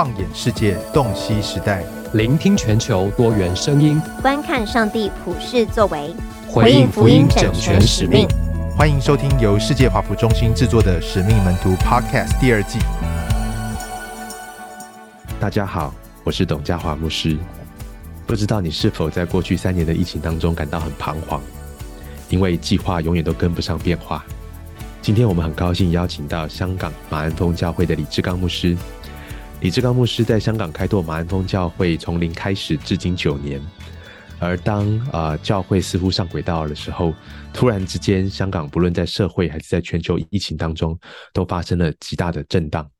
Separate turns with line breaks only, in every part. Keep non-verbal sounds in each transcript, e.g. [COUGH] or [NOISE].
放眼世界，洞悉时代，
聆听全球多元声音，
观看上帝普世作为，
回应福音整全使命。
欢迎收听由世界华府中心制作的《使命门徒》Podcast 第二季。
大家好，我是董家华牧师。不知道你是否在过去三年的疫情当中感到很彷徨，因为计划永远都跟不上变化。今天我们很高兴邀请到香港马鞍峰教会的李志刚牧师。李志刚牧师在香港开拓马鞍峰教会，从零开始，至今九年。而当呃教会似乎上轨道的时候，突然之间，香港不论在社会还是在全球疫情当中，都发生了极大的震荡。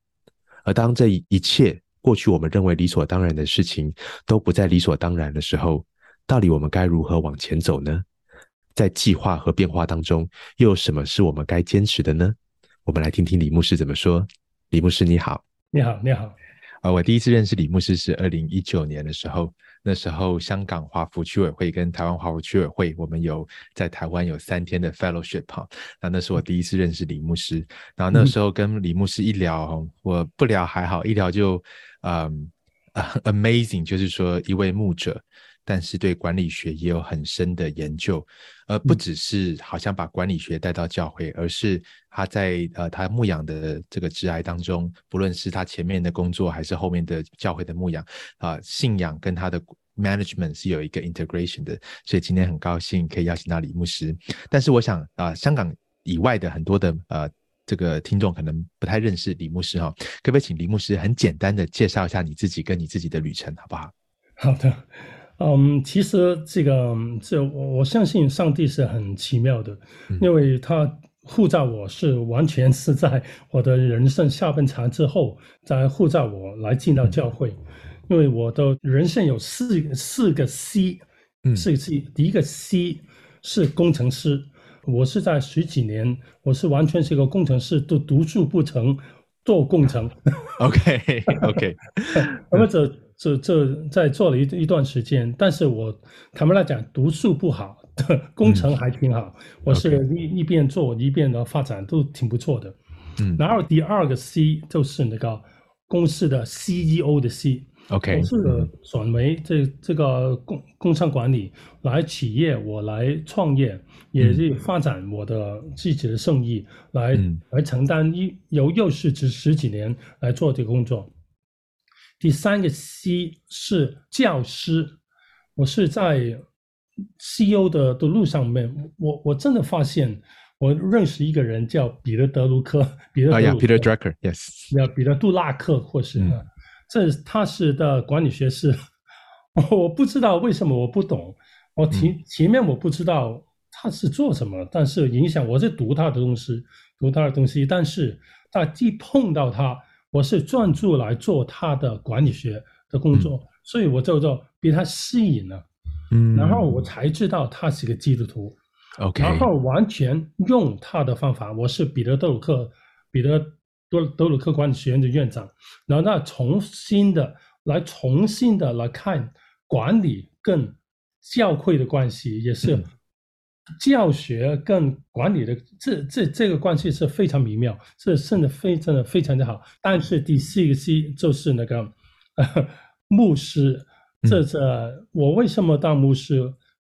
而当这一切过去我们认为理所当然的事情都不再理所当然的时候，到底我们该如何往前走呢？在计划和变化当中，又有什么是我们该坚持的呢？我们来听听李牧师怎么说。李牧师你好，
你好，你好。
呃，我第一次认识李牧师是二零一九年的时候，那时候香港华福区委会跟台湾华福区委会，我们有在台湾有三天的 fellowship 哈，那那是我第一次认识李牧师，然后那时候跟李牧师一聊，我不聊还好，一聊就，嗯，[LAUGHS] amazing，就是说一位牧者。但是对管理学也有很深的研究，而不只是好像把管理学带到教会，而是他在呃他牧养的这个职涯当中，不论是他前面的工作还是后面的教会的牧养啊，信仰跟他的 management 是有一个 integration 的。所以今天很高兴可以邀请到李牧师。但是我想啊，香港以外的很多的呃这个听众可能不太认识李牧师哈，可不可以请李牧师很简单的介绍一下你自己跟你自己的旅程，好不好？
好的。嗯，其实这个这我我相信上帝是很奇妙的，因为他呼召我是完全是在我的人生下半场之后，再护照我来进到教会，因为我的人生有四四个 C，四个 C，第一个 C 是工程师，我是在十几年，我是完全是一个工程师，都读书不成，做工程。[LAUGHS]
OK OK，[LAUGHS]
那么这。这这在做了一一段时间，但是我坦白来讲，读书不好，工程还挺好。嗯、我是一一边做一边的发展，都挺不错的。嗯，然后第二个 C 就是那个公司的 CEO 的 C。我是转为这这个工工商管理来企业，我来创业，也是发展我的自己的生意，来、嗯、来承担一由又是这十几年来做这个工作。第三个 C 是教师，我是在 CEO 的的路上面，我我真的发现，我认识一个人叫彼得德鲁克，彼得德鲁克，
啊呀，Peter Drucker，yes，
叫彼得杜拉克，或是，嗯、这他是的管理学是，[LAUGHS] 我不知道为什么我不懂，我前、嗯、前面我不知道他是做什么，但是影响我是读他的东西，读他的东西，但是他一碰到他。我是专注来做他的管理学的工作，嗯、所以我就就被他吸引了，嗯，然后我才知道他是个基督徒，OK，然后完全用他的方法。我是彼得德鲁克，彼得多德鲁克管理学院的院长，然后他重新的来重新的来看管理跟教会的关系，也是。教学跟管理的这这这个关系是非常美妙，是甚的非常的非常的好。但是第四个 C 就是那个呃 [LAUGHS] 牧师，这这我为什么当牧师？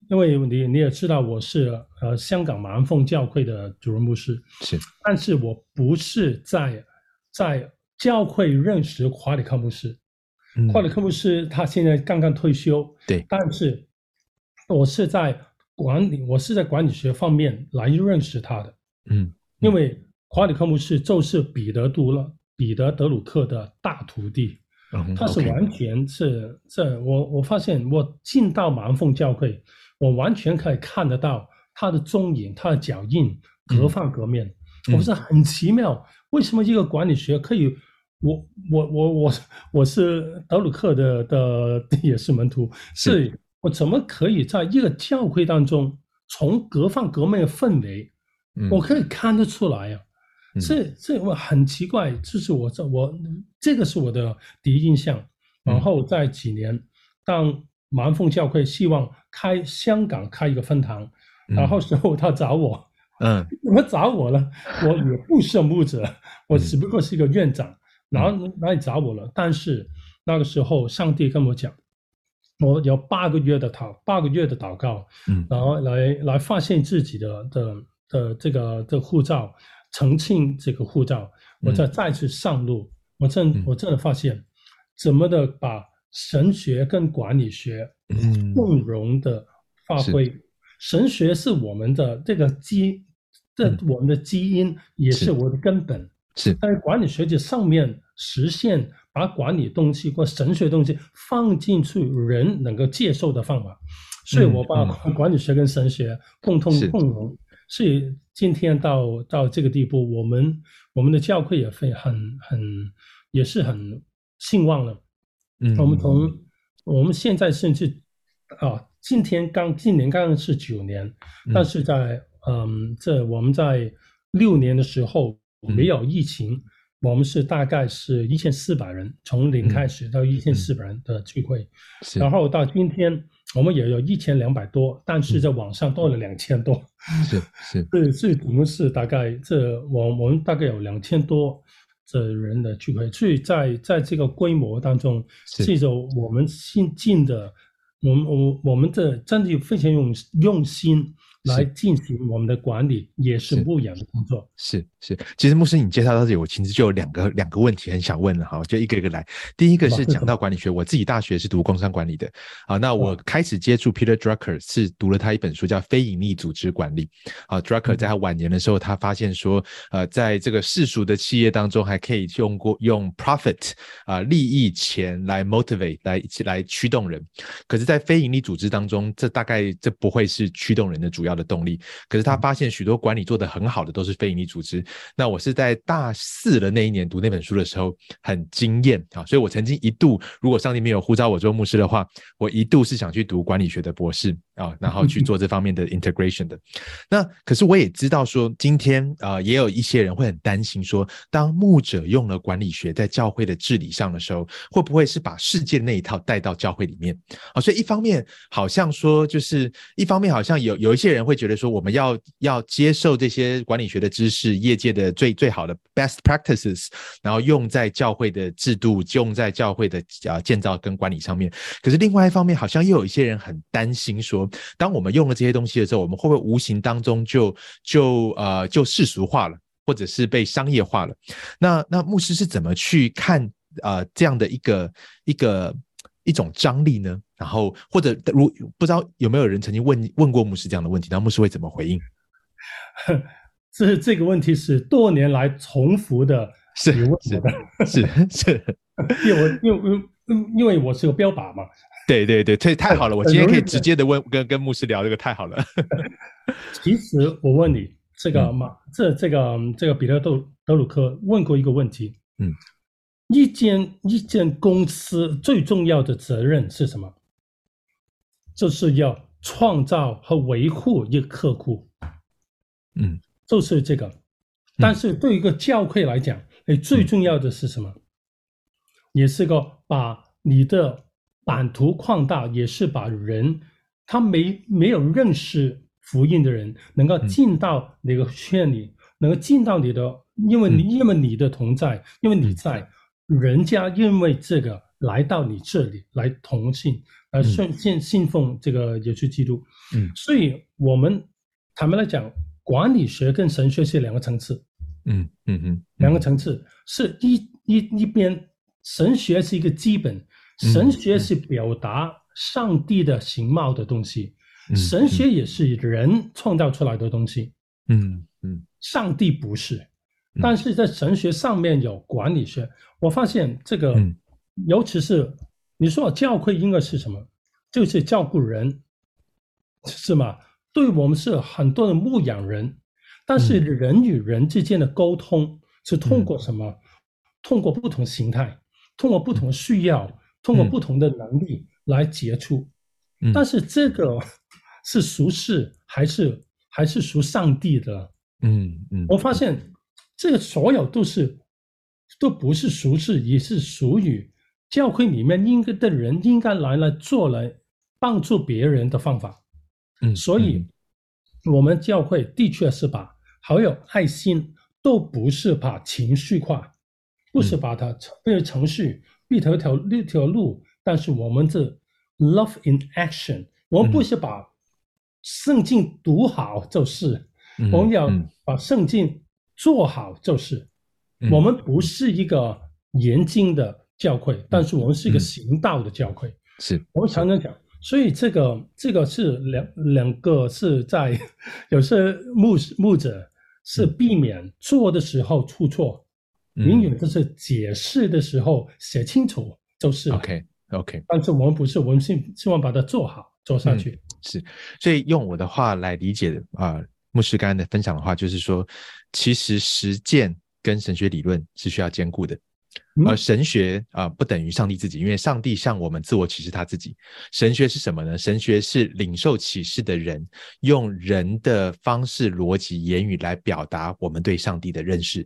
因为你你也知道我是呃香港马鞍峰教会的主任牧师，是，但是我不是在在教会认识华里克牧师，华里克牧师他现在刚刚退休，对，但是我是在。管理，我是在管理学方面来认识他的，嗯，嗯，因为华里克牧师就是彼得杜了，彼得德鲁克的大徒弟，嗯，他是完全是这，我我发现我进到马鞍峰教会，我完全可以看得到他的踪影，他的脚印，各方各面，嗯，我是很奇妙，为什么一个管理学可以，我我我我我是德鲁克的的也是门徒，是。我怎么可以在一个教会当中，从各方各面的氛围，我可以看得出来呀、啊？这这我很奇怪，就是我这我这个是我的第一印象。然后在几年，当盲凤教会希望开香港开一个分堂，然后时候他找我，嗯，[LAUGHS] 怎么找我了？我也不是牧者，我只不过是一个院长。然后来找我了。但是那个时候，上帝跟我讲，我有八个月的祷，八个月的祷告，嗯，然后来来发现自己的的的这个的护照，澄清这个护照，我再再次上路，我真我真的发现，怎么的把神学跟管理学，嗯，共融的发挥。神学是我们的这个基，这我们的基因也是我的根本。
是，
在管理学就上面实现，把管理东西或神学东西放进去，人能够接受的方法。所以我把管理学跟神学共同共融。所以今天到到这个地步，我们我们的教会也非很很也是很兴旺了。嗯，我们从我们现在甚至啊。今天刚今年刚刚是九年，但是在嗯，这我们在六年的时候没有疫情，嗯、我们是大概是一千四百人，从零开始到一千四百人的聚会，嗯、然后到今天我们也有一千两百多，但是在网上多了两千多，
是是，
对，所以我们是大概这我我们大概有两千多的人的聚会，所以在在这个规模当中，这种我们新进的。我们我我们的真的非常用用心来进行我们的管理，也是牧养的工作。
是是，是，其实牧师你介绍到这里，我其实就有两个两个问题很想问了哈，我就一个一个来。第一个是讲到管理学，我自己大学是读工商管理的，好，那我开始接触 Peter Drucker 是读了他一本书叫《非盈利组织管理》。啊，Drucker 在他晚年的时候，他发现说，呃，在这个世俗的企业当中，还可以用过用 profit 啊利益钱来 motivate 来来驱动人，可是，在非盈利组织当中，这大概这不会是驱动人的主要的动力。可是他发现许多管理做得很好的都是非营利组织。那我是在大四的那一年读那本书的时候很惊艳啊，所以我曾经一度，如果上帝没有呼召我做牧师的话，我一度是想去读管理学的博士啊，然后去做这方面的 integration 的。[LAUGHS] 那可是我也知道说，今天啊，也有一些人会很担心说，当牧者用了管理学在教会的治理上的时候，会不会是把世界那一套带到教会里面啊？所以一方面好像说，就是一方面好像有有一些人会觉得说，我们要要接受这些管理学的知识，业界的最最好的 best practices，然后用在教会的制度，用在教会的啊建造跟管理上面。可是另外一方面，好像又有一些人很担心说，当我们用了这些东西的时候，我们会不会无形当中就就呃就世俗化了，或者是被商业化了？那那牧师是怎么去看啊、呃、这样的一个一个一种张力呢？然后或者如不知道有没有人曾经问问过牧师这样的问题，那牧师会怎么回应？[LAUGHS]
这这个问题是多年来重复的，[LAUGHS]
是是是 [LAUGHS] 是，
因为我因为因为我是个标靶嘛。
对对对，这太好了，我今天可以直接的问跟跟牧师聊这个太好了。[LAUGHS]
其实我问你，这个马这这个这个彼得德德鲁克问过一个问题，嗯，一间一间公司最重要的责任是什么？就是要创造和维护一个客户，嗯。就是这个，但是对于一个教会来讲，哎，最重要的是什么？嗯、也是个把你的版图扩大，也是把人他没没有认识福音的人，能够进到那个圈里，嗯、能够进到你的，因为你、嗯、因为你的同在，因为你在，嗯、人家因为这个来到你这里来同信，来信信信奉这个耶稣基督，嗯，所以我们坦白来讲。管理学跟神学是两个层次，嗯嗯嗯，两个层次是一一一边，神学是一个基本，神学是表达上帝的形貌的东西，神学也是人创造出来的东西，嗯嗯，上帝不是，但是在神学上面有管理学，我发现这个，尤其是你说教会应该是什么，就是照顾人，是吗？对我们是很多的牧养人，但是人与人之间的沟通是通过什么？嗯、通过不同形态，通过不同需要，嗯、通过不同的能力来接触。嗯、但是这个 [LAUGHS] 是属世还是还是属上帝的？嗯嗯，我发现这个所有都是都不是属世，也是属于教会里面应该的人应该来来做来帮助别人的方法。嗯，所以，我们教会的确是把好有爱心，都不是把情绪化，不是把它变成程序，一条条一条路，但是我们是 love in action，我们不是把圣经读好就是，嗯、我们要把圣经做好就是，嗯、我们不是一个严谨的教会，嗯、但是我们是一个行道的教会，
是。
我们常常讲。所以这个这个是两两个是在 [LAUGHS] 有些牧牧者是避免做的时候出错，嗯、永远就是解释的时候写清楚就是
OK OK。
但是我们不是，我们希希望把它做好做下去。
嗯、是，所以用我的话来理解啊、呃，牧师刚刚的分享的话，就是说，其实实践跟神学理论是需要兼顾的。而神学啊、呃，不等于上帝自己，因为上帝向我们自我启示他自己。神学是什么呢？神学是领受启示的人用人的方式、逻辑、言语来表达我们对上帝的认识。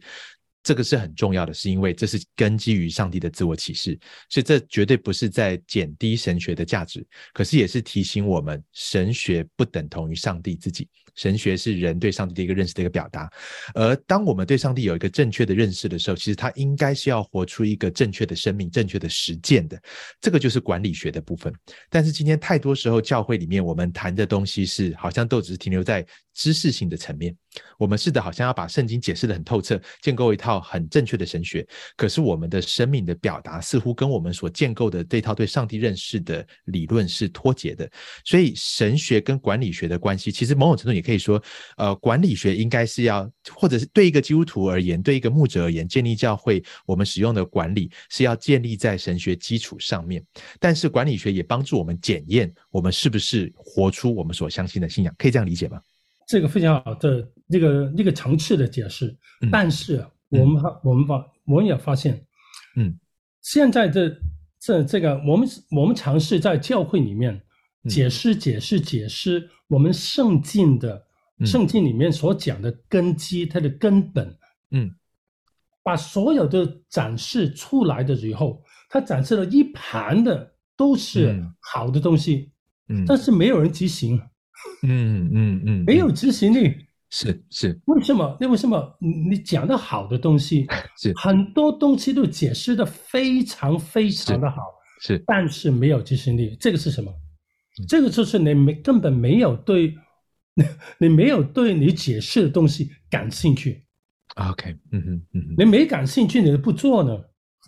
这个是很重要的，是因为这是根基于上帝的自我启示，所以这绝对不是在减低神学的价值，可是也是提醒我们，神学不等同于上帝自己。神学是人对上帝的一个认识的一个表达，而当我们对上帝有一个正确的认识的时候，其实他应该是要活出一个正确的生命、正确的实践的。这个就是管理学的部分。但是今天太多时候，教会里面我们谈的东西是好像都只是停留在知识性的层面。我们试着好像要把圣经解释得很透彻，建构一套很正确的神学。可是我们的生命的表达似乎跟我们所建构的这套对上帝认识的理论是脱节的。所以神学跟管理学的关系，其实某种程度也。可以说，呃，管理学应该是要，或者是对一个基督徒而言，对一个牧者而言，建立教会，我们使用的管理是要建立在神学基础上面。但是管理学也帮助我们检验我们是不是活出我们所相信的信仰，可以这样理解吗？
这个非常好的那个那个层次的解释。嗯、但是我们、嗯、我们发我们也发现，嗯，现在这这这个我们我们尝试在教会里面解释解释解释。我们圣经的圣经里面所讲的根基，嗯、它的根本，嗯，把所有的展示出来的以后，它展示了一盘的都是好的东西，嗯，但是没有人执行，嗯嗯嗯，嗯没有执行力，
是是，
为什么？那为什么？你讲的好的东西，[LAUGHS] 是。很多东西都解释的非常非常的好，
是，是
但是没有执行力，这个是什么？这个就是你没根本没有对，[LAUGHS] 你没有对你解释的东西感兴趣。
OK，嗯哼，嗯哼，
你没感兴趣，你就不做呢。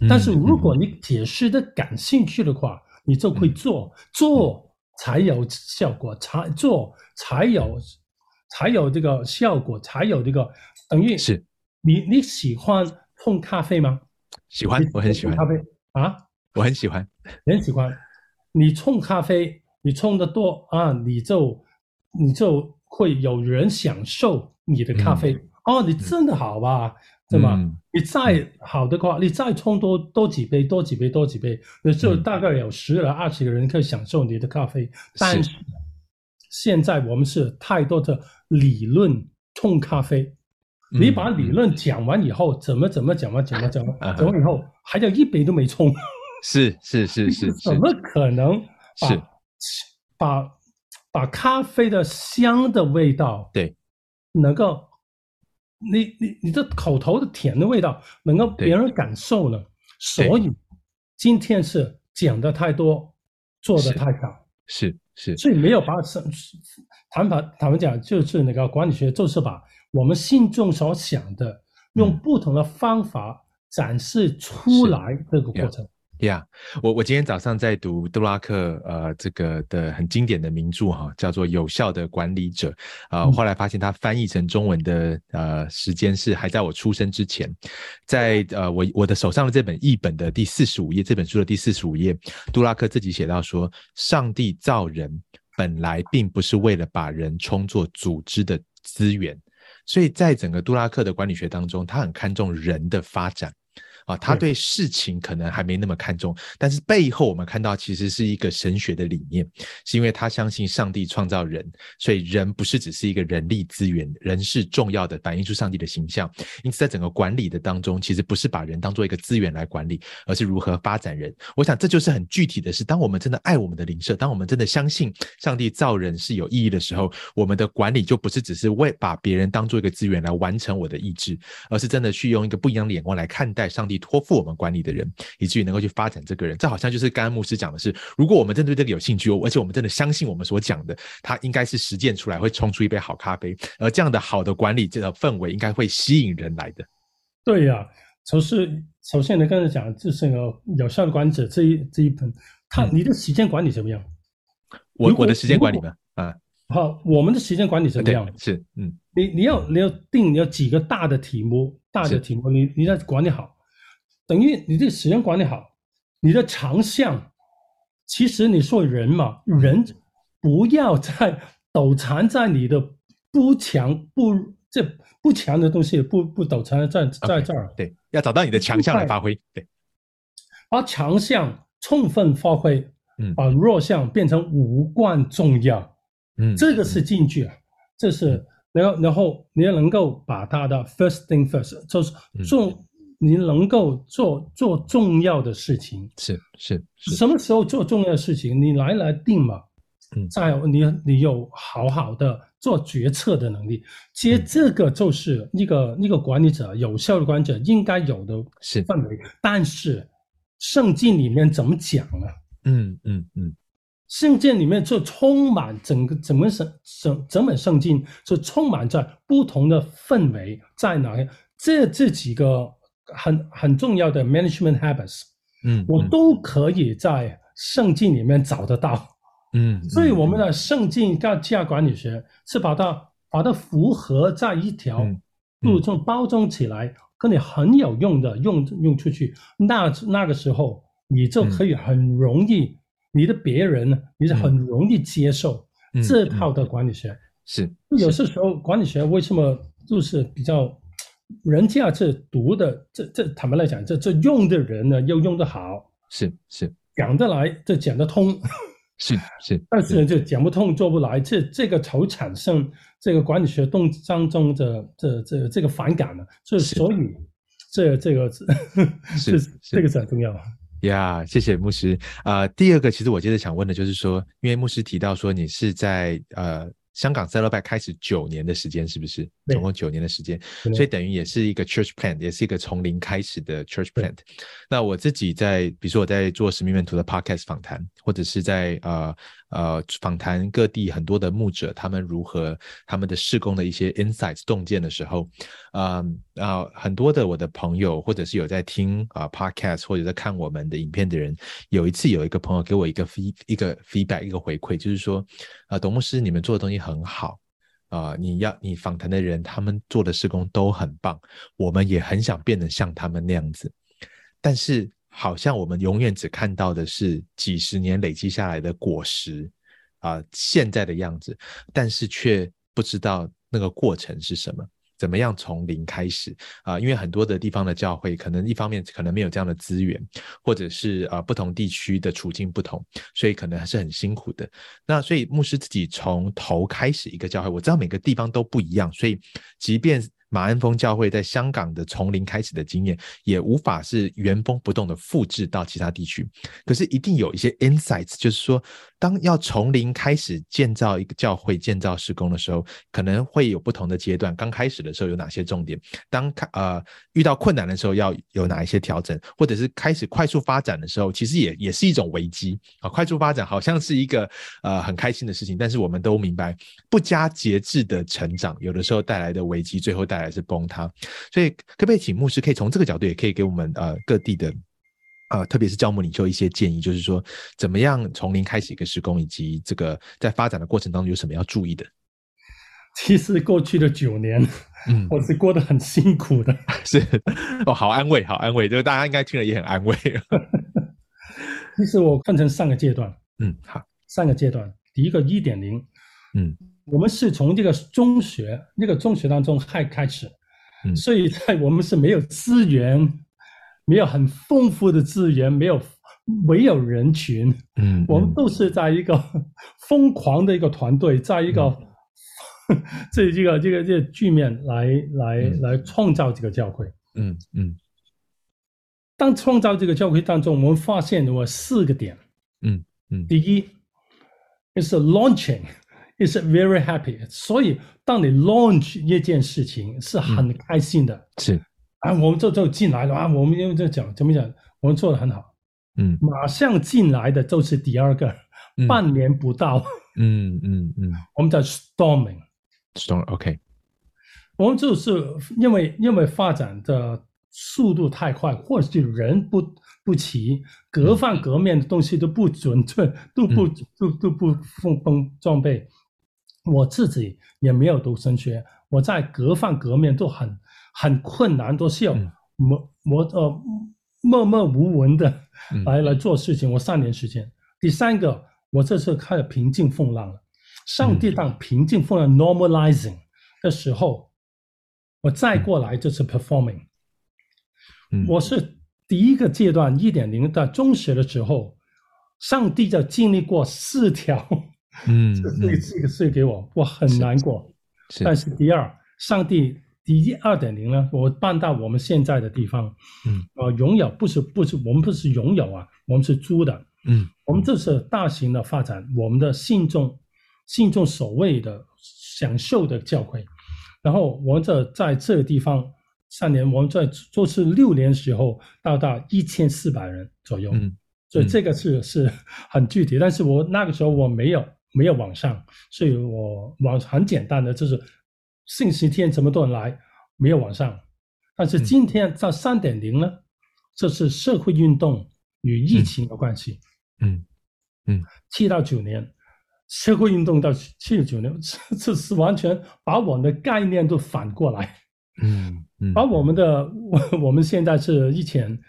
但是如果你解释的感兴趣的话，你就会做，做才有效果，才做才有才有这个效果，才有这个等于是。你你喜欢冲咖啡吗？
喜欢，我很喜欢
咖啡啊，
我很喜欢，
很喜欢。你冲咖啡。你冲的多啊，你就你就会有人享受你的咖啡。嗯、哦，你真的好吧，嗯、对吗？你再好的话，你再冲多多几杯，多几杯，多几杯，也就大概有十来二十个人可以享受你的咖啡。嗯、但是现在我们是太多的理论冲咖啡，嗯、你把理论讲完以后，怎么怎么讲完，怎么怎么 [LAUGHS] 讲完以后，还有一杯都没冲。
是是是是，
怎么可能？
是。
把把咖啡的香的味道，对，能够你你你的口头的甜的味道，能够别人感受了。所以今天是讲的太多，做的太少，
是是，
所以没有把谈判他们讲就是那个管理学，就是把我们心中所想的，用不同的方法展示出来这个过程。
呀，yeah, 我我今天早上在读杜拉克呃这个的很经典的名著哈，叫做《有效的管理者》啊、后来发现他翻译成中文的呃时间是还在我出生之前，在呃我我的手上的这本译本的第四十五页，这本书的第四十五页，杜拉克自己写到说，上帝造人本来并不是为了把人充作组织的资源，所以在整个杜拉克的管理学当中，他很看重人的发展。啊，他对事情可能还没那么看重，但是背后我们看到其实是一个神学的理念，是因为他相信上帝创造人，所以人不是只是一个人力资源，人是重要的，反映出上帝的形象。因此，在整个管理的当中，其实不是把人当做一个资源来管理，而是如何发展人。我想这就是很具体的是，当我们真的爱我们的灵舍，当我们真的相信上帝造人是有意义的时候，我们的管理就不是只是为把别人当做一个资源来完成我的意志，而是真的去用一个不一样的眼光来看待上帝。托付我们管理的人，以至于能够去发展这个人。这好像就是刚刚牧师讲的是，如果我们真的对这个有兴趣，而且我们真的相信我们所讲的，他应该是实践出来会冲出一杯好咖啡，而这样的好的管理这个氛围应该会吸引人来的。
对呀、啊，首是首先你，刚才讲这是个有效的管理者这一这一本，他你的时间管理怎么样？
我我的时间管理吗？啊，
好，我们的时间管理怎么样？
是，嗯，
你你要你要定你要几个大的题目，大的题目，你你要管理好，等于你这时间管理好，你的长项，其实你说人嘛，人不要再纠缠在你的不强不这不强的东西，不不纠缠在在这儿，okay,
对，要找到你的强项来发挥，对，
把强项充分发挥。嗯，把弱项变成无关重要，嗯，这个是进去啊，这是然后然后你要能够把它的 first thing first，就是做你能够做做重要的事情，
是是是，
什么时候做重要的事情，你来来定嘛，嗯，再有你你有好好的做决策的能力，其实这个就是一个一个管理者有效的管理者应该有的是。范围，但是圣经里面怎么讲呢？
嗯嗯嗯，
圣经里面就充满整个整个圣整整本圣经就充满在不同的氛围在哪里？这这几个很很重要的 management habits，嗯，我都可以在圣经里面找得到。嗯，所以我们的圣经跟价值管理学是把它把它符合在一条路中包装起来，跟你很有用的用用出去。那那个时候。你就可以很容易，嗯、你的别人呢，你是很容易接受这套的管理学。是，有些时候管理学为什么就是比较人家这读的，这这坦白来讲，这这用的人呢又用得好，
是是
讲得来，这讲得通，
是 [LAUGHS] 是，[LAUGHS]
但是呢就讲不通，做不来，这这个才产生这个管理学动当中的这这这个反感呢。所以所以这这个 [LAUGHS] 是是这个是很重要。
呀，yeah, 谢谢牧师。啊、呃，第二个，其实我接着想问的就是说，因为牧师提到说你是在呃香港 Saddleback 开始九年的时间，是不是？总共九年的时间，所以等于也是一个 church plant，也是一个从零开始的 church plant。那我自己在，比如说我在做使命门徒的 podcast 访谈，或者是在呃。呃，访谈各地很多的牧者，他们如何他们的事工的一些 insights 洞见的时候，呃呃，很多的我的朋友或者是有在听啊、podcast 或者在看我们的影片的人，有一次有一个朋友给我一个 feed 一个 feedback 一个回馈，就是说，啊、董牧师，你们做的东西很好啊、你要你访谈的人他们做的事工都很棒，我们也很想变得像他们那样子，但是。好像我们永远只看到的是几十年累积下来的果实啊、现在的样子，但是却不知道那个过程是什么，怎么样从零开始啊、因为很多的地方的教会，可能一方面可能没有这样的资源，或者是啊、不同地区的处境不同，所以可能还是很辛苦的。那所以牧师自己从头开始一个教会，我知道每个地方都不一样，所以即便。马鞍峰教会在香港的从零开始的经验，也无法是原封不动的复制到其他地区。可是一定有一些 insights，就是说，当要从零开始建造一个教会、建造施工的时候，可能会有不同的阶段。刚开始的时候有哪些重点？当开呃遇到困难的时候要有哪一些调整？或者是开始快速发展的时候，其实也也是一种危机啊。快速发展好像是一个呃很开心的事情，但是我们都明白，不加节制的成长，有的时候带来的危机，最后带。还是崩塌，所以可不可以请牧师可以从这个角度，也可以给我们呃各地的呃，特别是教牧领袖一些建议，就是说怎么样从零开始一个施工，以及这个在发展的过程当中有什么要注意的？
其实过去的九年，嗯，[LAUGHS] 我是过得很辛苦的，[LAUGHS]
是哦，好安慰，好安慰，就是大家应该听了也很安慰。[LAUGHS]
其实我分成三个阶段，
嗯，好，
三个阶段，第一个一点零，
嗯。
我们是从这个中学那个中学当中开开始，嗯，所以在我们是没有资源，没有很丰富的资源，没有没有人群，嗯，我们都是在一个 [LAUGHS] 疯狂的一个团队，在一个、嗯、[LAUGHS] 这这个这个这个局面来来来创造这个教会，
嗯嗯。
当创造这个教会当中，我们发现有四个点，
嗯嗯，
第一，is launching。Is very happy，所以当你 launch 一件事情是很开心的，
是。
啊，我们就就进来了啊，我们因为这讲怎么讲，我们做的很好，
嗯，
马上进来的就是第二个，
嗯、
半年不到，
嗯嗯嗯，
我们叫 storming，storm，OK，、
okay、
我们就是因为因为发展的速度太快，或者是人不不齐，各方各面的东西都不准确，嗯、都不都都不封封装备。我自己也没有读神学，我在各方各面都很很困难，都是要默默呃默默无闻的 [LAUGHS] 来、嗯、来做事情。我三年时间，第三个我这次开始平静风浪了。上帝当平静风浪 normalizing 的时候，我再过来就是 performing。嗯、我是第一个阶段一点零的中学的时候，上帝就经历过四条。嗯，这这个这个是给我，我很难过。是，但是第二，上帝第一二点零呢，我搬到我们现在的地方，嗯，呃，拥有不是不是我们不是拥有啊，我们是租的，嗯，我们这是大型的发展，我们的信众信众所谓的享受的教会，然后我们这在这个地方三年，我们在做是六年的时候到达一千四百人左右，嗯，所以这个是是很具体，但是我那个时候我没有。没有网上，所以我网很简单的就是信息天这么多人来，没有网上。但是今天在三点零呢，嗯、这是社会运动与疫情的关系。嗯嗯，七、嗯、到九年，社会运动到七到九年，这 [LAUGHS] 这是完全把我们的概念都反过来。嗯嗯，把我们的 [LAUGHS] 我们现在是以前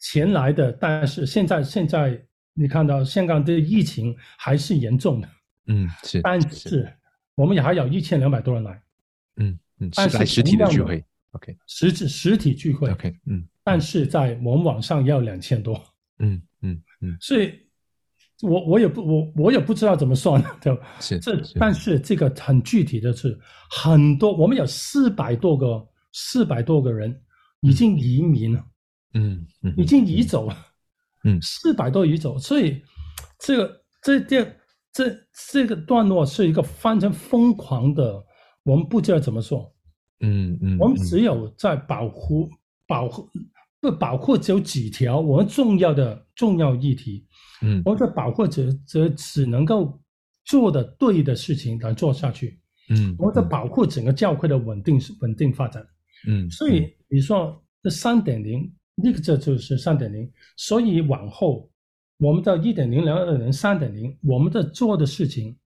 前来的，但是现在现在。你看到香港的疫情还是严重的，嗯，是，但是我们也还有一千两百多人来，嗯嗯，但是
实体的聚会，OK，
实质实体聚会
，OK，嗯，
但是在我们网上也有两千多，
嗯嗯嗯，
所以我我也不我我也不知道怎么算，对吧？是这，但是这个很具体的是很多，我们有四百多个四百多个人已经移民了，嗯嗯，已经移走了。嗯，四百多余种，所以这个这这这这个段落是一个非常疯狂的，我们不知道怎么说。嗯嗯，我们只有在保护保护不保护只有几条我们重要的重要议题。嗯，我们在保护者则只能够做的对的事情来做下去。嗯，我们在保护整个教会的稳定稳定发展。嗯，所以你说这三点零。那个这就是三点零，所以往后我们到一点零、两点零、三点零，我们的做的事情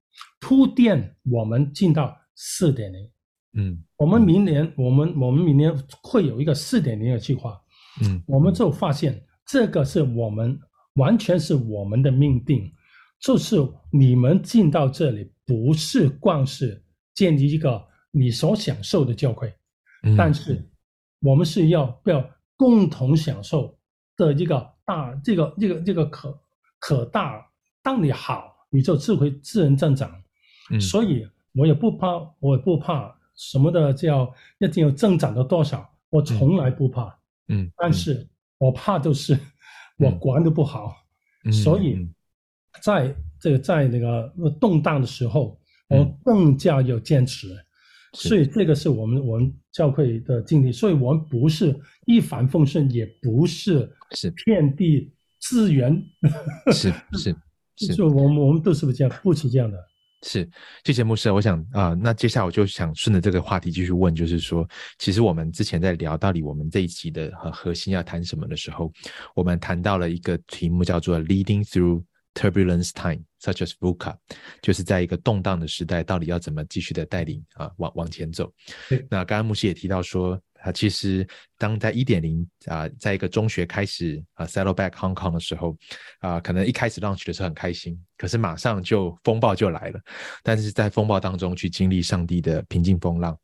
铺垫，我们进到四点零。嗯，我们明年我们我们明年会有一个四点零的计划。嗯，我们就发现这个是我们完全是我们的命定，就是你们进到这里不是光是建立一个你所享受的教会，嗯，但是我们是要不要？共同享受的一个大，这个这个这个可可大。当你好，你就智慧自然增长。嗯，所以我也不怕，我也不怕什么的叫一定要增长到多少，我从来不怕。嗯，嗯，但是我怕就是 [LAUGHS] 我管的不好。嗯，所以在这个在那个动荡的时候，我更加要坚持。所以这个是我们我们教会的经历，所以我们不是一帆风顺，也不是是遍地资源，
是是 [LAUGHS] 是，
就我们我们都是不这样，不是这样的。
是，谢谢牧师，我想啊、呃，那接下来我就想顺着这个话题继续问，就是说，其实我们之前在聊到底我们这一期的核核心要谈什么的时候，我们谈到了一个题目叫做 “Leading Through”。Turbulence time, such as VUCA，就是在一个动荡的时代，到底要怎么继续的带领啊，往往前走？那刚刚牧师也提到说，啊，其实当在一点零啊，在一个中学开始啊，settle back Hong Kong 的时候，啊，可能一开始 launch 的时候很开心，可是马上就风暴就来了，但是在风暴当中去经历上帝的平静风浪。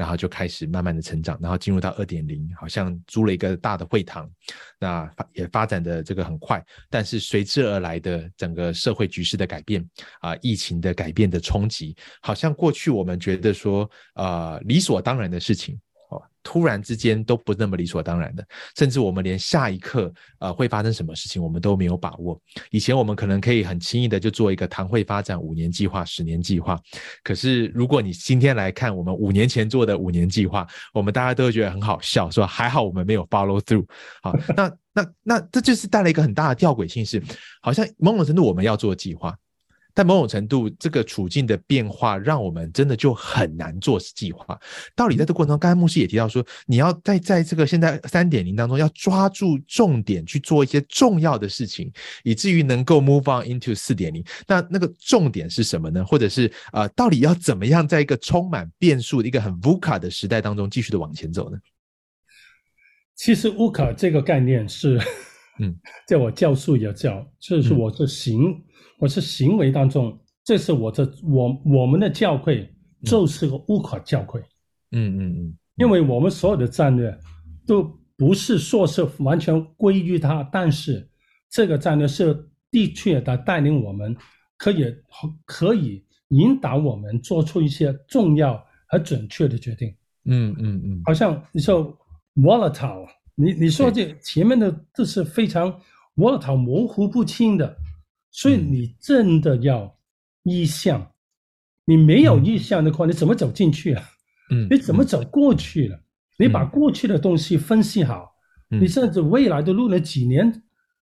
然后就开始慢慢的成长，然后进入到二点零，好像租了一个大的会堂，那也发展的这个很快，但是随之而来的整个社会局势的改变啊，疫情的改变的冲击，好像过去我们觉得说啊理所当然的事情，突然之间都不那么理所当然的，甚至我们连下一刻呃会发生什么事情我们都没有把握。以前我们可能可以很轻易的就做一个堂会发展五年计划、十年计划，可是如果你今天来看我们五年前做的五年计划，我们大家都会觉得很好笑，说还好我们没有 follow through。好，那那那这就是带来一个很大的吊诡性，是好像某种程度我们要做计划。在某种程度，这个处境的变化，让我们真的就很难做计划。到底在这个过程中，刚才牧师也提到说，你要在在这个现在三点零当中，要抓住重点去做一些重要的事情，以至于能够 move on into 四点零。那那个重点是什么呢？或者是呃，到底要怎么样在一个充满变数的一个很 VUCA 的时代当中，继续的往前走呢？
其实 VUCA 这个概念是，嗯，[LAUGHS] 在我教书也教，就是我是行。嗯我是行为当中，这是我的我我们的教会就是个 VUCA 教会，
嗯嗯嗯，
因为我们所有的战略都不是说是完全归于他，但是这个战略是的确的带领我们，可以可以引导我们做出一些重要和准确的决定，
嗯嗯嗯，
好像你说 volatile，你你说这前面的都是非常 volatile 模糊不清的。所以你真的要意向，嗯、你没有意向的话，你怎么走进去啊？
嗯，
你怎么走过去了？嗯、你把过去的东西分析好，嗯、你甚至未来的路了几年，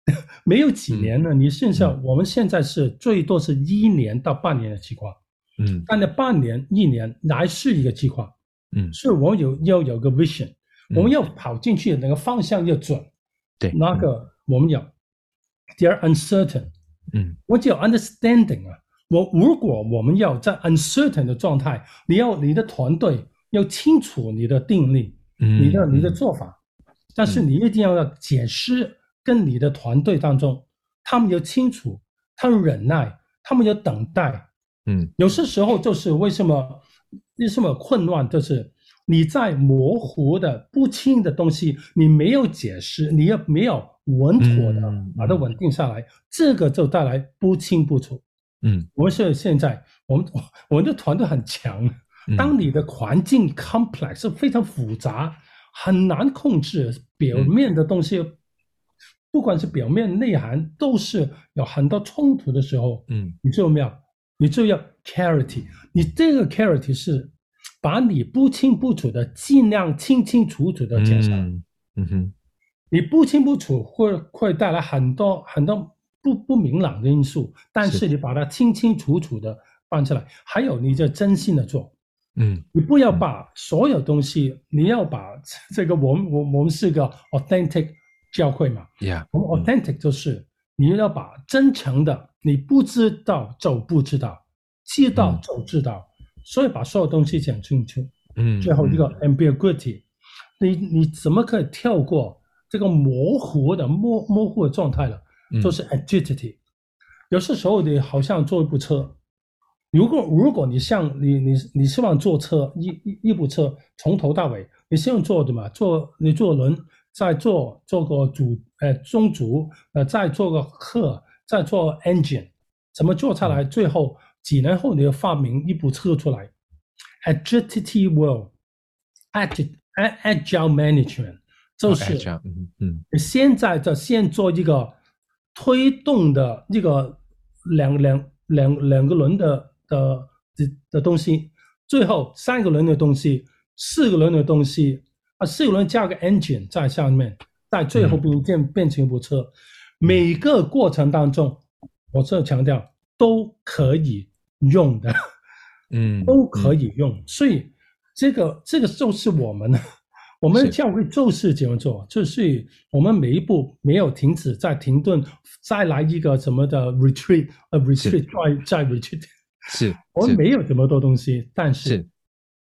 嗯、[LAUGHS] 没有几年了。嗯、你现在、嗯、我们现在是最多是一年到半年的计划，
嗯，
但那半年一年还是一个计划，
嗯，
所以我们有要有个 vision，、嗯、我们要跑进去那个方向要准，
对，
那个我们要 they're uncertain。
嗯，
我只有 understanding 啊。我如果我们要在 uncertain 的状态，你要你的团队要清楚你的定力，
嗯，
你的你的做法，嗯、但是你一定要要解释跟你的团队当中，他们要清楚，他们忍耐，他们要等待，
嗯，
有些时候就是为什么为什么混乱，就是你在模糊的不清的东西，你没有解释，你也没有。稳妥的把它稳定下来，嗯、这个就带来不清不楚。
嗯，
我们是现在，我们 [LAUGHS] 我们的团队很强。嗯、当你的环境 complex 是非常复杂，很难控制，表面的东西，嗯、不管是表面内涵，都是有很多冲突的时候。
嗯，
你就要你就要 clarity，你这个 clarity 是把你不清不楚的尽量清清楚楚的介绍。
嗯，嗯哼。
你不清不楚会会带来很多很多不不明朗的因素，但是你把它清清楚楚的放出来，还有你就真心的做，
嗯，
你不要把所有东西，嗯、你要把这个我们我我们是个 authentic 教会嘛
，Yeah，
我们 authentic 就是你要把真诚的，你不知道就不知道，知道就知道，嗯、所以把所有东西讲清楚，
嗯，
最后一个 ambiguity，你你怎么可以跳过？这个模糊的模模糊的状态了，就是 agility。嗯、有些时候你好像坐一部车，如果如果你像你你你希望坐车一一一部车从头到尾，你希望坐的嘛？坐你坐轮，再坐坐个主呃中主呃再坐个客，再坐 engine，怎么做下来？嗯、最后几年后你要发明一部车出来，agility world，agile agile management。就是，
嗯嗯，
现在就先做一个推动的一个两两两两个轮的的的的东西，最后三个轮的东西，四个轮的东西，啊，四个轮加个 engine 在下面，在最后变变变成一部车，嗯、每个过程当中，我这强调都可以用的，
嗯，
都可以用，嗯、所以这个这个就是我们的。[LAUGHS] 我们的教会就是这样做，就是我们每一步没有停止，再停顿，再来一个什么的 retreat，呃，retreat，再再 retreat，
是，
我们没有这么多东西，但是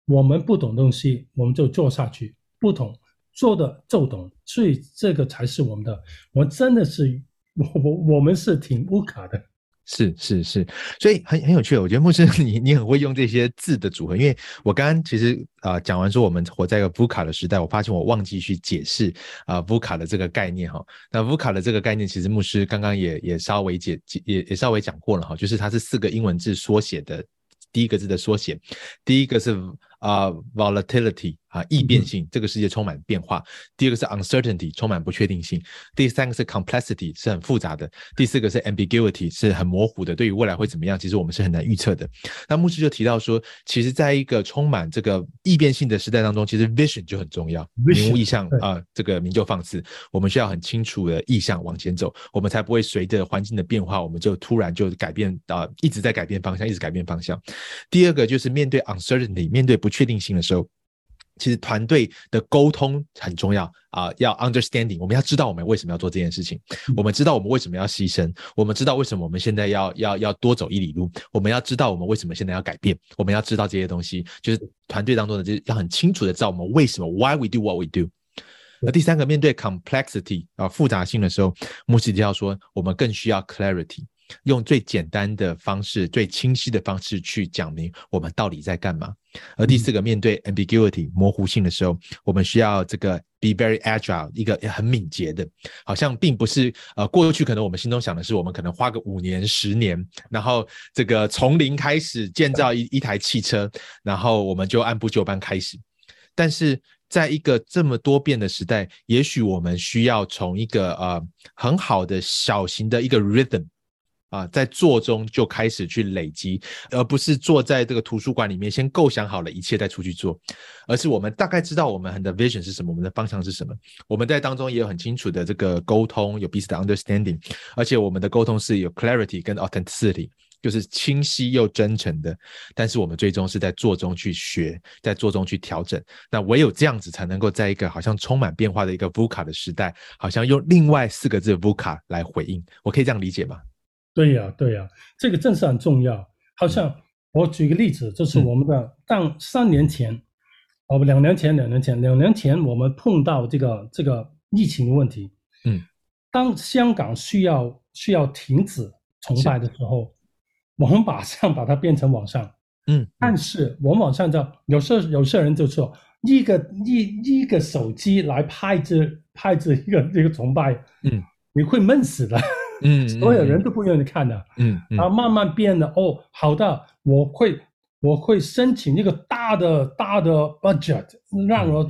我们不懂东西，我们就做下去，不懂做的就懂，所以这个才是我们的，我真的是，[LAUGHS] 我我我们是挺 VUCA 的。
是是是，所以很很有趣。我觉得牧师 [LAUGHS] 你你很会用这些字的组合，因为我刚刚其实啊、讲完说我们活在一个 VUCA 的时代，我发现我忘记去解释啊、呃、VUCA 的这个概念哈。那 VUCA 的这个概念，其实牧师刚刚也也稍微解解也也稍微讲过了哈，就是它是四个英文字缩写的第一个字的缩写，第一个是啊、uh, volatility 啊易变性，这个世界充满变化。第二个是 uncertainty，充满不确定性。第三个是 complexity，是很复杂的。第四个是 ambiguity，是很模糊的。对于未来会怎么样，其实我们是很难预测的。那牧师就提到说，其实在一个充满这个易变性的时代当中，其实 vision 就很重要。明无意向啊，这个明就放肆。我们需要很清楚的意向往前走，我们才不会随着环境的变化，我们就突然就改变啊，一直在改变方向，一直改变方向。第二个就是面对 uncertainty，面对不确定性的时候，其实团队的沟通很重要啊，要 understanding，我们要知道我们为什么要做这件事情，我们知道我们为什么要牺牲，我们知道为什么我们现在要要要多走一里路，我们要知道我们为什么现在要改变，我们要知道这些东西，就是团队当中的，就是要很清楚的知道我们为什么 why we do what we do。那第三个，面对 complexity 啊复杂性的时候，牧师提要说，我们更需要 clarity。用最简单的方式、最清晰的方式去讲明我们到底在干嘛。而第四个，面对 ambiguity 模糊性的时候，我们需要这个 be very agile，一个很敏捷的，好像并不是呃过去可能我们心中想的是，我们可能花个五年、十年，然后这个从零开始建造一一台汽车，然后我们就按部就班开始。但是在一个这么多变的时代，也许我们需要从一个呃很好的小型的一个 rhythm。啊，在做中就开始去累积，而不是坐在这个图书馆里面先构想好了一切再出去做，而是我们大概知道我们的 vision 是什么，我们的方向是什么。我们在当中也有很清楚的这个沟通，有彼此的 understanding，而且我们的沟通是有 clarity 跟 authenticity，就是清晰又真诚的。但是我们最终是在做中去学，在做中去调整。那唯有这样子才能够在一个好像充满变化的一个 VUCA 的时代，好像用另外四个字 VUCA 来回应。我可以这样理解吗？
对呀，对呀，这个真是很重要。好像我举个例子，就是我们的当三年前，哦不，两年前，两年前，两年前，我们碰到这个这个疫情的问题。嗯，当香港需要需要停止崇拜的时候，我们马上把它变成网上。嗯，但是我们网上就有时候有些人就说，一个一一个手机来拍这拍这一个一个崇拜，嗯，你会闷死的。嗯，所有人都不愿意看的，嗯，然后慢慢变得哦，好的，我会我会申请一个大的大的 budget，让我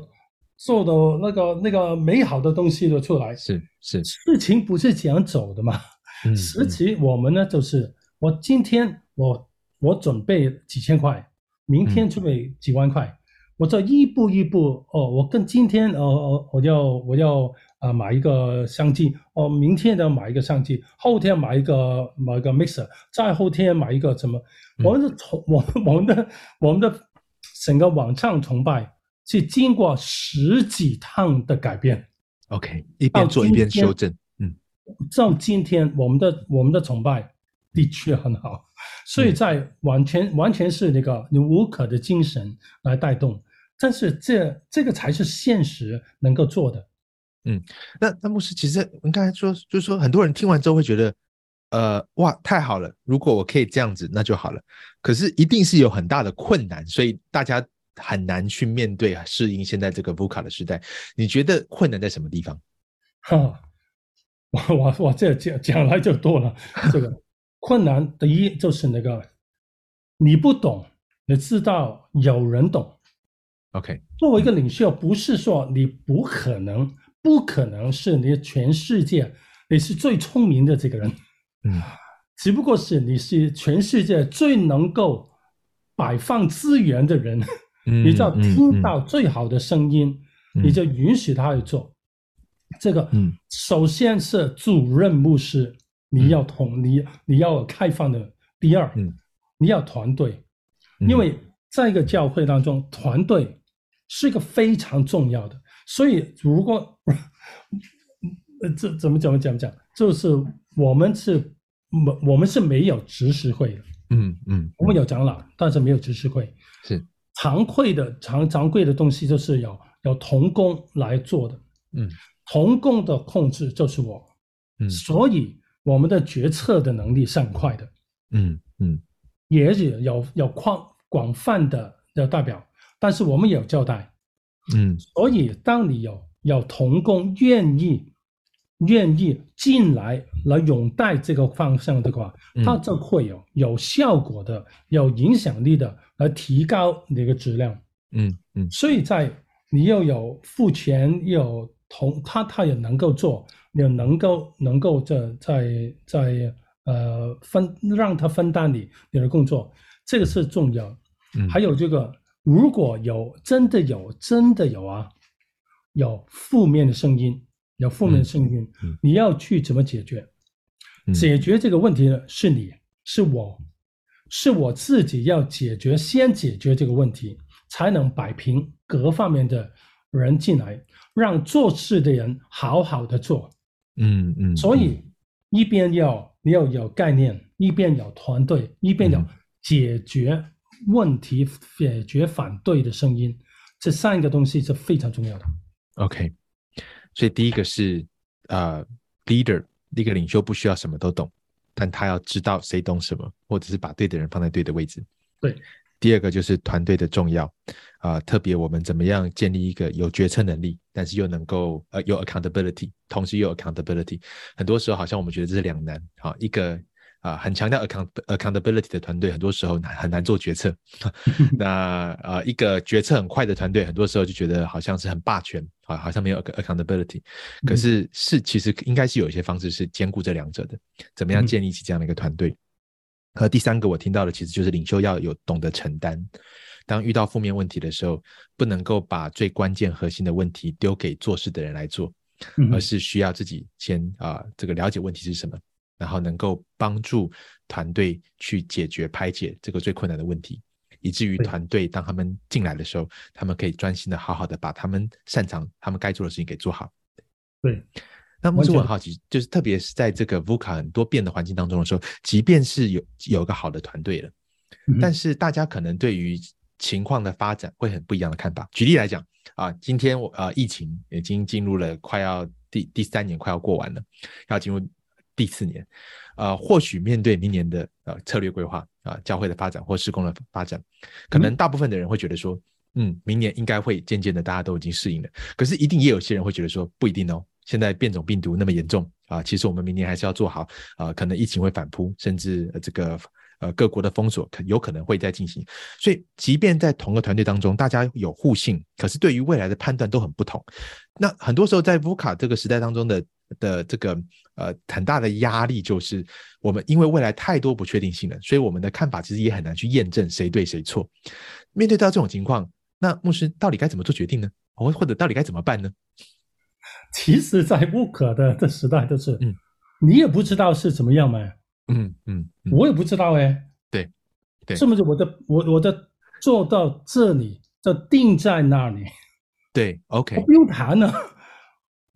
做的那个那个美好的东西都出来。是是，事情不是这样走的嘛？嗯，实际我们呢，就是我今天我我准备几千块，明天准备几万块，我这一步一步哦，我跟今天哦哦，我要我要。啊，买一个相机，哦，明天的买一个相机，后天买一个买一个 mixer，再后天买一个什么？嗯、我们的崇，我们我们的我们的整个网上崇拜是经过十几趟的改变。
OK，一边做一边修正。嗯，
到今天我们的我们的崇拜的确很好，所以在完全、嗯、完全是那个你无可的精神来带动，但是这这个才是现实能够做的。
嗯，那那牧师其实你刚才说，就是说很多人听完之后会觉得，呃，哇，太好了，如果我可以这样子，那就好了。可是一定是有很大的困难，所以大家很难去面对适应现在这个 VUCA 的时代。你觉得困难在什么地方？[LAUGHS]
哈，我我我这讲讲来就多了。这个 [LAUGHS] 困难第一就是那个你不懂，你知道有人懂。
OK，
作为一个领袖，不是说你不可能。不可能是你全世界你是最聪明的这个人，嗯，只不过是你是全世界最能够摆放资源的人，嗯，你只要听到最好的声音，嗯，你就允许他去做，嗯，这个。嗯，首先是主任牧师，嗯，你要同你你要有开放的。第二，嗯，你要团队，嗯，因为在一个教会当中，团队是一个非常重要的。所以，如果呃，这怎么怎么讲讲，就是我们是，我们是没有执事会的，嗯嗯，嗯，我们有长老，但是没有执事会，是。常规的常常规的东西，就是有有同工来做的，嗯，同工的控制就是我，嗯，所以我们的决策的能力是很快的，嗯嗯，也是有有广广泛的的代表，但是我们也有交代。嗯，所以当你有有同工愿意愿意进来来拥戴这个方向的话，它就会有有效果的、有影响力的来提高你的质量。
嗯嗯，
所以在你又有付钱，又有同他他也能够做，也能够能够这在在呃分让他分担你你的工作，这个是重要。嗯，还有这个，如果有真的有真的有啊，有负面的声音，有负面的声音，你要去怎么解决？嗯，解决这个问题的是你是我，是我自己要解决，先解决这个问题，才能摆平各方面的人进来，让做事的人好好的做。
嗯嗯，
所以一边要你要有概念，一边有团队，一边有解决问题、解决反对的声音，这三个东西是非常重要的。
OK，所以第一个是呃，leader，一个领袖不需要什么都懂，但他要知道谁懂什么，或者是把对的人放在对的位置。
对。
第二个就是团队的重要啊、呃，特别我们怎么样建立一个有决策能力，但是又能够呃有 accountability，同时又有 accountability。很多时候好像我们觉得这是两难啊，一个啊、呃、很强调 account accountability 的团队，很多时候难很难做决策。[LAUGHS] [LAUGHS] 那啊、呃、一个决策很快的团队，很多时候就觉得好像是很霸权啊，好像没有 accountability。可是是其实应该是有一些方式是兼顾这两者的，怎么样建立起这样的一个团队？和第三个我听到的其实就是领袖要有懂得承担，当遇到负面问题的时候，不能够把最关键核心的问题丢给做事的人来做，而是需要自己先啊、呃、这个了解问题是什么，然后能够帮助团队去解决排解这个最困难的问题，以至于团队当他们进来的时候，他们可以专心的好好的把他们擅长他们该做的事情给做好。
对。
那我很好奇，就是特别是在这个 VUCA 很多变的环境当中的时候，即便是有有个好的团队了，但是大家可能对于情况的发展会很不一样的看法。举例来讲啊，今天我呃疫情已经进入了快要第第三年，快要过完了，要进入第四年，呃，或许面对明年的呃策略规划啊，教会的发展或施工的发展，可能大部分的人会觉得说，嗯，明年应该会渐渐的大家都已经适应了。可是一定也有些人会觉得说，不一定哦。现在变种病毒那么严重啊，其实我们明年还是要做好啊，可能疫情会反扑，甚至这个呃各国的封锁可有可能会再进行。所以，即便在同个团队当中，大家有互信，可是对于未来的判断都很不同。那很多时候在 VUCA 这个时代当中的的这个呃很大的压力，就是我们因为未来太多不确定性了，所以我们的看法其实也很难去验证谁对谁错。面对到这种情况，那牧师到底该怎么做决定呢？或或者到底该怎么办呢？
其实，在 VUCA 的的时代，就是，嗯，你也不知道是怎么样嘛，
嗯嗯，嗯，
我也不知道哎，
对，对，
是不是我的我我的做到这里就定在那里，
对，OK，
不用谈了，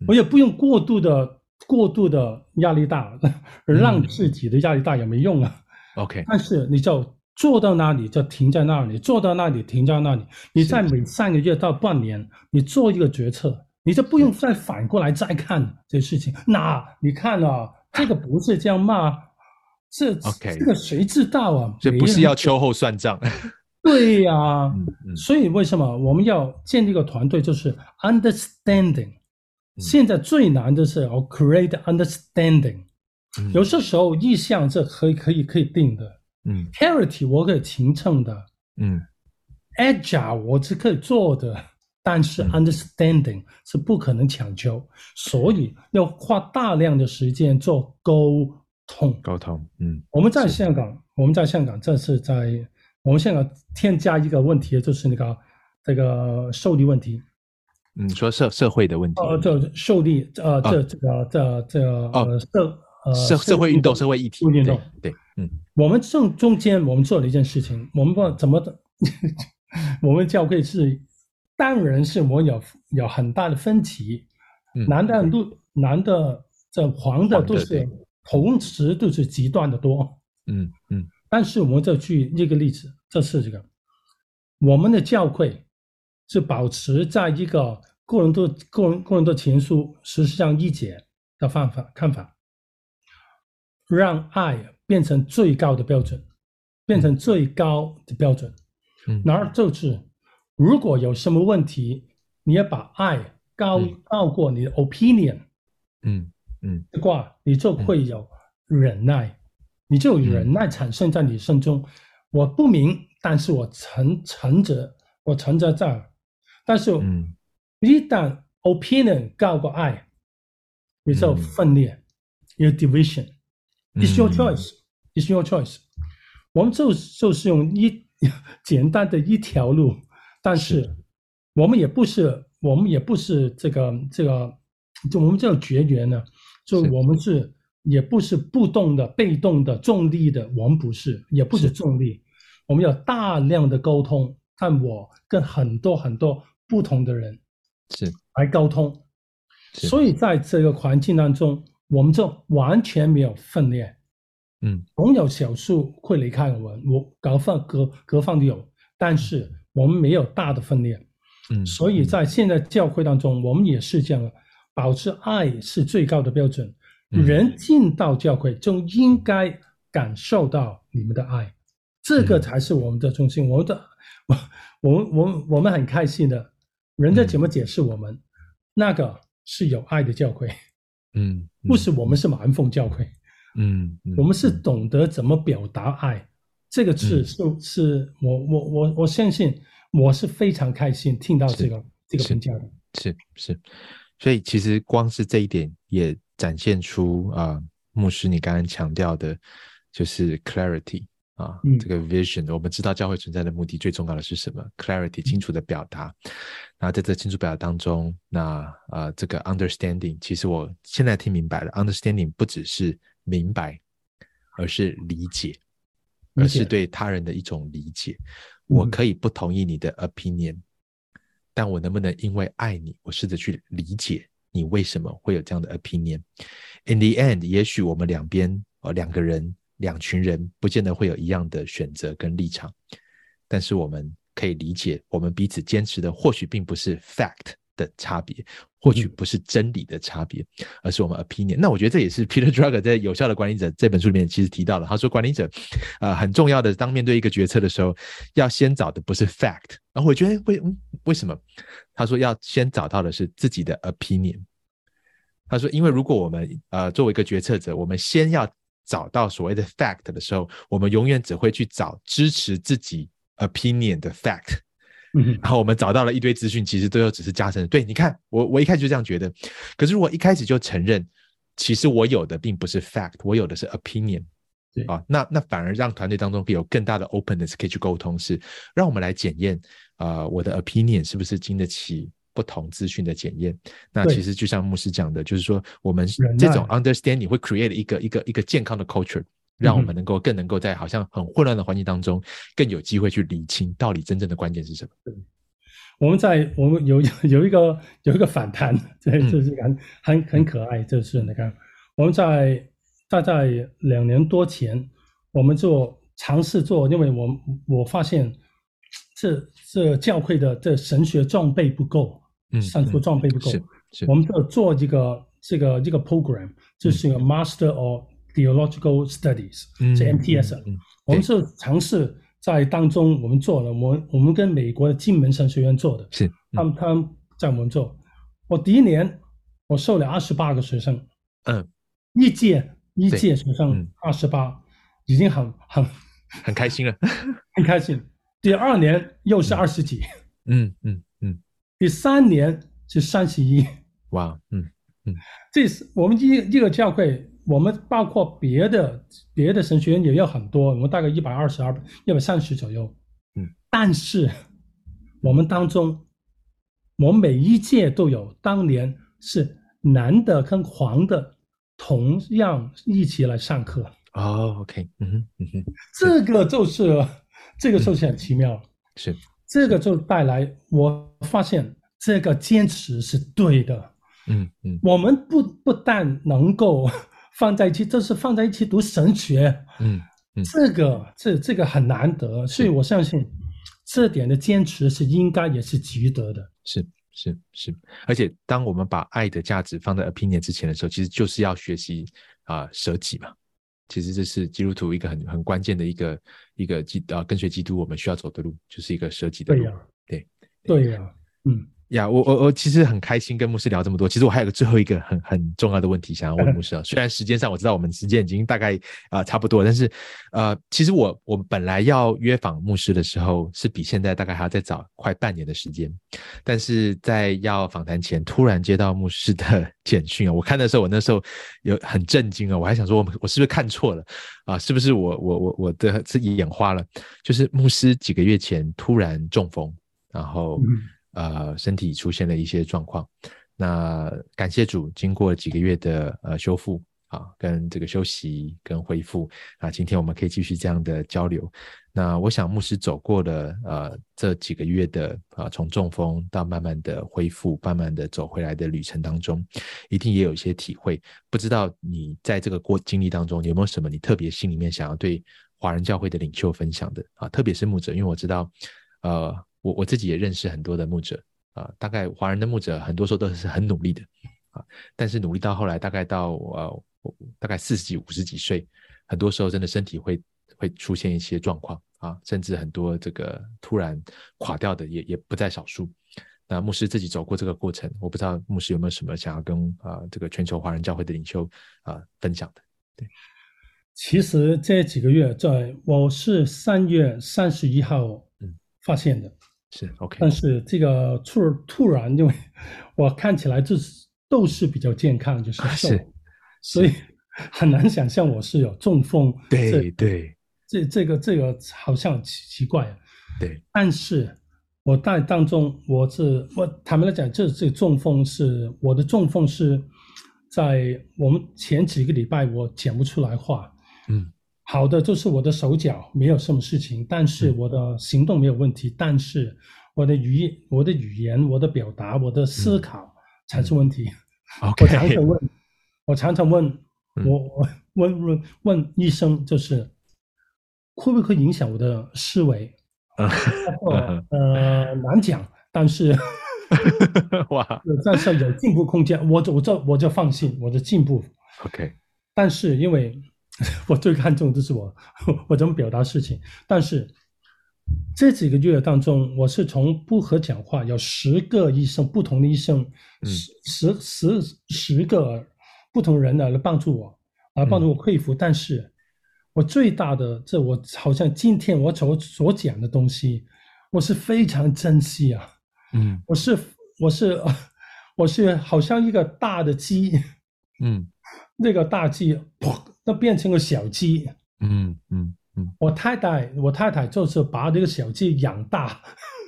我也不用过度的过度的压力大，让自己的压力大也没用啊
，OK，
但是你就做到那里就停在那里，做到那里停在那里，你在每三个月到半年，你做一个决策。你就不用再反过来再看这事情。那你看啊，这个不是这样骂，这 Okay. 这个谁知道啊？
这不是要秋后算账。[LAUGHS]
对呀、啊，所以为什么我们要建立一个团队？就是 understanding。现在最难的是要 create understanding。有些时候意向是可以可以可以定的。嗯，clarity 我可以形成的。嗯，agile 我是可以做的。但是 understanding 是不可能强求，嗯、所以要花大量的时间做沟通。
沟通，嗯，
我们在香港，我们在香港，这是在我们香港添加一个问题，就是那个这个受力问题。
嗯，说社社会的问题。
呃，这受力，呃，这这个这这呃社呃
社社会运动社会议题运动对，嗯，
我们正中间我们做了一件事情，我们不怎么的，[LAUGHS] 我们教会是。当然是我有有很大的分歧，男的都男的这黄的都是同时都是极端的多，
嗯嗯。
但是我们就举一个例子，这是这个，我们的教会是保持在一个个人的个人个人的情书实际上一解的方法看法，让爱变成最高的标准，变成最高的标准，嗯，然后就是。如果有什么问题，你要把爱高高过你的 opinion，
嗯嗯。
的话，你就会有忍耐，你就有忍耐产生在你身中。我不明，但是我承承着，我存在这儿，但是，一旦 opinion 高过爱，也就分裂，有 division，it's your choice，it's your choice。我们就就是用一 [LAUGHS] 简单的一条路，但是我们也不是，我们也不是这个这个，就我们这种绝缘呢，就我们是。也不是不动的、被动的、重力的，我们不是，也不是重力。我们有大量的沟通，但我跟很多很多不同的人是来沟通，所以在这个环境当中，我们就完全没有分裂。嗯，总有少数会离开我们，我隔放隔隔放的有，但是我们没有大的分裂。嗯，所以在现在教会当中，我们也是这样，保持爱是最高的标准。人进到教会就应该感受到你们的爱，这个才是我们的中心。我们的，我，[LAUGHS] 我，我，我们很开心的。人家怎么解释我们？那个是有爱的教会，嗯，不是我们是蛮风教会，嗯，我们是懂得怎么表达爱。这个是是是我我我我相信，我是非常开心听到这个这个评价的，
是是。所以其实光是这一点也。展现出啊、呃，牧师你刚刚强调的，就是 clarity 啊，嗯、这个 vision。我们知道教会存在的目的最重要的是什么？clarity 清楚的表达。那、嗯、在这清楚表达当中，那啊、呃，这个 understanding，其实我现在听明白了，understanding 不只是明白，而是理解，而是对他人的一种理解。嗯、我可以不同意你的 opinion，、嗯、但我能不能因为爱你，我试着去理解？你为什么会有这样的 opinion？In the end，也许我们两边呃两个人、两群人不见得会有一样的选择跟立场，但是我们可以理解，我们彼此坚持的或许并不是 fact 的差别，或许不是真理的差别，而是我们 opinion。那我觉得这也是 Peter Drucker 在《有效的管理者》这本书里面其实提到了，他说管理者呃很重要的，当面对一个决策的时候，要先找的不是 fact。然后我觉得为为什么？他说要先找到的是自己的 opinion。他说，因为如果我们呃作为一个决策者，我们先要找到所谓的 fact 的时候，我们永远只会去找支持自己 opinion 的 fact。嗯，然后我们找到了一堆资讯，其实最后只是加深。对，你看，我我一开始就这样觉得。可是如果一开始就承认，其实我有的并不是 fact，我有的是 opinion。对啊，那那反而让团队当中可以有更大的 openness 可以去沟通，是让我们来检验啊、呃，我的 opinion 是不是经得起。不同资讯的检验，那其实就像牧师讲的，就是说我们这种 understanding 会 create 一个一个一个健康的 culture，让我们能够更能够在好像很混乱的环境当中，更有机会去理清到底真正的关键是什么。对，
我们在我们有 [LAUGHS] 有一个有一个反弹，这这是很很很可爱，就是你看我们在大概两年多前，我们做尝试做，因为我我发现这这教会的这神学装备不够。嗯，上述装备不够，我们就做一个这个一个 program，就是一个 Master of Theological Studies，是 MTS。我们是尝试在当中，我们做了，我们我们跟美国的金门神学院做的，是他们他们在我们做。我第一年我收了二十八个学生，嗯，一届一届学生二十八，已经很很
很开心了，[LAUGHS]
很开心。第二年又是二十几，嗯嗯。第三年是三十一，哇，嗯嗯，这是我们一一个教会，我们包括别的别的神学院也有很多，我们大概一百二十二、一百三十左右，嗯，但是我们当中，我们每一届都有当年是男的跟黄的同样一起来上课。
哦，OK，嗯哼嗯哼，
这个就是这个就是很奇妙，嗯、是。这个就带来，我发现这个坚持是对的。嗯嗯，我们不不但能够放在一起，这是放在一起读神学。嗯嗯，这个这这个很难得，所以我相信这点的坚持是应该也是值得的。
是是是，而且当我们把爱的价值放在 opinion 之前的时候，其实就是要学习啊、呃、舍己嘛。其实这是基督徒一个很很关键的一个一个基啊跟随基督我们需要走的路，就是一个舍己的路。
对呀、啊，对对呀、啊，嗯。
呀，yeah, 我我我其实很开心跟牧师聊这么多。其实我还有个最后一个很很重要的问题想要问牧师啊。[LAUGHS] 虽然时间上我知道我们时间已经大概啊、呃、差不多，但是呃，其实我我本来要约访牧师的时候，是比现在大概还要再早快半年的时间。但是在要访谈前，突然接到牧师的 [LAUGHS] 简讯啊，我看的时候，我那时候有很震惊啊，我还想说我我是不是看错了啊？是不是我我我我的自己眼花了？就是牧师几个月前突然中风，然后。嗯呃，身体出现了一些状况，那感谢主，经过几个月的呃修复啊，跟这个休息跟恢复啊，今天我们可以继续这样的交流。那我想牧师走过了呃这几个月的啊，从中风到慢慢的恢复，慢慢的走回来的旅程当中，一定也有一些体会。不知道你在这个过经历当中有没有什么你特别心里面想要对华人教会的领袖分享的啊？特别是牧者，因为我知道呃。我我自己也认识很多的牧者啊，大概华人的牧者很多时候都是很努力的啊，但是努力到后来，大概到呃大概四十几五十几岁，很多时候真的身体会会出现一些状况啊，甚至很多这个突然垮掉的也也不在少数。那牧师自己走过这个过程，我不知道牧师有没有什么想要跟啊这个全球华人教会的领袖啊分享的？对，
其实这几个月在我是三月三十一号嗯发现的。
是 OK，
但是这个突突然，因为我看起来就是都是比较健康，就是瘦，是所以很难想象我是有中风。
对对，
这这个这个好像奇奇怪。
对，
但是我在当中，我是我坦白来讲，这这中风是我的中风是在我们前几个礼拜我讲不出来话。嗯。好的，就是我的手脚没有什么事情，但是我的行动没有问题，嗯、但是我的语、我的语言、我的表达、我的思考才是问题。
嗯、我常
常问，我常常问，嗯、我我问问问医生，就是会不会影响我的思维？[LAUGHS] 嗯、呃，难讲，但是 [LAUGHS] 哇，[LAUGHS] 但是有进步空间，我我就我就放心，我的进步。
OK，
但是因为。[LAUGHS] 我最看重的是我，[LAUGHS] 我怎么表达事情。但是这几个月当中，我是从不和讲话，有十个医生，不同的医生，十十十十个不同人呢来帮助我，来帮助我恢复。但是我最大的，这我好像今天我所所讲的东西，我是非常珍惜啊。嗯，我是我是 [LAUGHS] 我是好像一个大的鸡，嗯，那个大鸡都变成个小鸡，嗯嗯嗯。我太太，我太太就是把这个小鸡养大，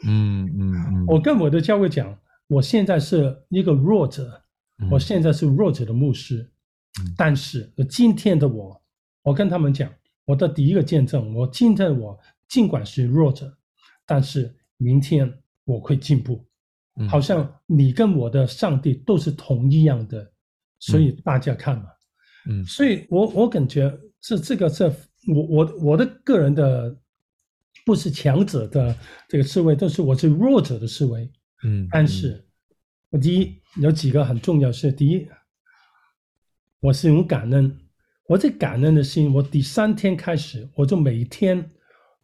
嗯嗯嗯。我跟我的教会讲，我现在是一个弱者，我现在是弱者的牧师，但是今天的我，我跟他们讲，我的第一个见证，我今天的我尽管是弱者，但是明天我会进步，好像你跟我的上帝都是同一样的，所以大家看嘛。嗯，所以我我感觉是这个是我我我的个人的不是强者的这个思维，都是我是弱者的思维。嗯，但是我第一有几个很重要是，第一，我是用感恩，我这感恩的心，我第三天开始我就每天